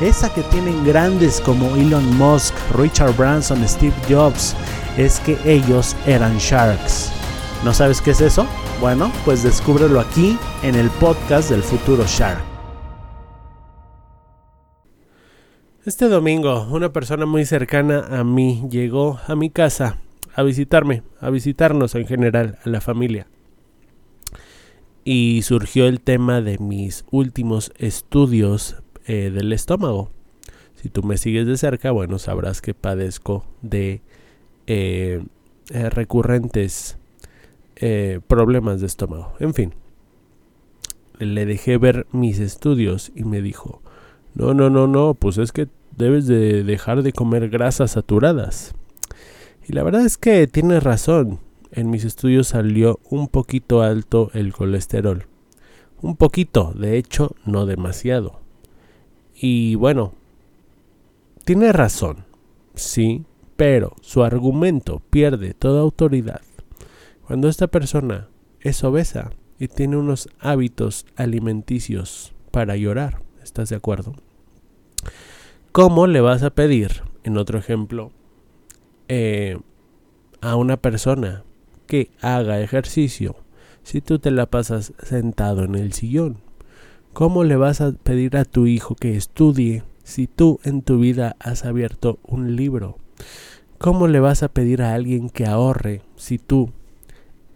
esa que tienen grandes como Elon Musk, Richard Branson, Steve Jobs, es que ellos eran sharks. ¿No sabes qué es eso? Bueno, pues descúbrelo aquí en el podcast del futuro Shark. Este domingo, una persona muy cercana a mí llegó a mi casa a visitarme, a visitarnos en general, a la familia. Y surgió el tema de mis últimos estudios eh, del estómago. Si tú me sigues de cerca, bueno, sabrás que padezco de eh, eh, recurrentes problemas de estómago. En fin, le dejé ver mis estudios y me dijo, no, no, no, no, pues es que debes de dejar de comer grasas saturadas. Y la verdad es que tienes razón. En mis estudios salió un poquito alto el colesterol. Un poquito, de hecho, no demasiado. Y bueno, tiene razón, sí, pero su argumento pierde toda autoridad cuando esta persona es obesa y tiene unos hábitos alimenticios para llorar. ¿Estás de acuerdo? ¿Cómo le vas a pedir, en otro ejemplo, eh, a una persona que haga ejercicio si tú te la pasas sentado en el sillón? ¿Cómo le vas a pedir a tu hijo que estudie si tú en tu vida has abierto un libro? ¿Cómo le vas a pedir a alguien que ahorre si tú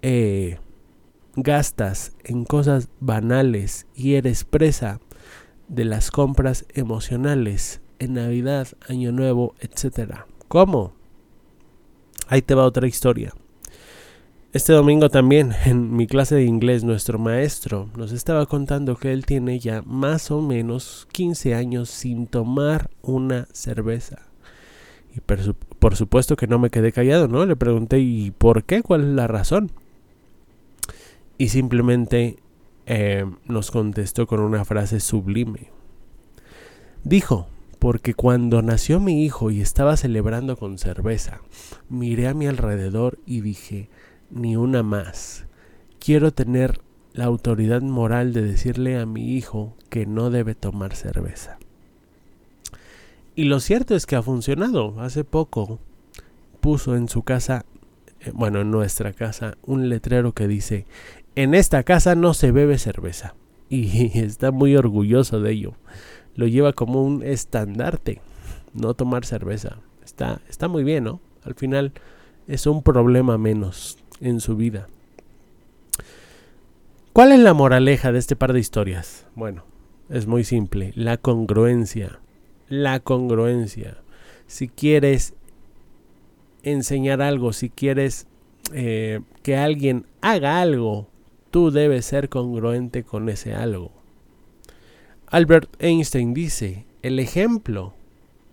eh, gastas en cosas banales y eres presa de las compras emocionales en Navidad, Año Nuevo, etcétera? ¿Cómo? Ahí te va otra historia. Este domingo también, en mi clase de inglés, nuestro maestro nos estaba contando que él tiene ya más o menos 15 años sin tomar una cerveza. Y por, supuesto que no me quedé callado, ¿no? Le pregunté, ¿y por qué? ¿Cuál es la razón? Y simplemente eh, nos contestó con una frase sublime. Dijo, porque cuando nació mi hijo y estaba celebrando con cerveza, miré a mi alrededor y dije, ni una más. Quiero tener la autoridad moral de decirle a mi hijo que no debe tomar cerveza. Y lo cierto es que ha funcionado. Hace poco puso en su casa, eh, bueno, en nuestra casa, un letrero que dice, en esta casa no se bebe cerveza. Y está muy orgulloso de ello. Lo lleva como un estandarte, no tomar cerveza. Está, está muy bien, ¿no? Al final es un problema menos en su vida. ¿Cuál es la moraleja de este par de historias? Bueno, es muy simple, la congruencia. La congruencia. Si quieres enseñar algo, si quieres eh, que alguien haga algo, tú debes ser congruente con ese algo. Albert Einstein dice, el ejemplo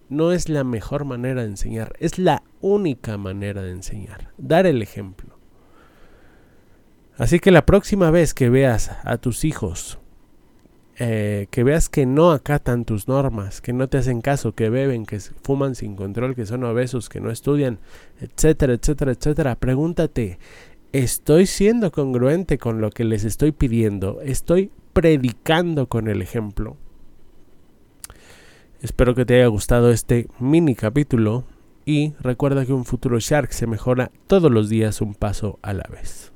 no es la mejor manera de enseñar, es la única manera de enseñar, dar el ejemplo. Así que la próxima vez que veas a tus hijos, eh, que veas que no acatan tus normas, que no te hacen caso, que beben, que fuman sin control, que son obesos, que no estudian, etcétera, etcétera, etcétera, pregúntate, ¿estoy siendo congruente con lo que les estoy pidiendo? ¿Estoy predicando con el ejemplo? Espero que te haya gustado este mini capítulo y recuerda que un futuro Shark se mejora todos los días un paso a la vez.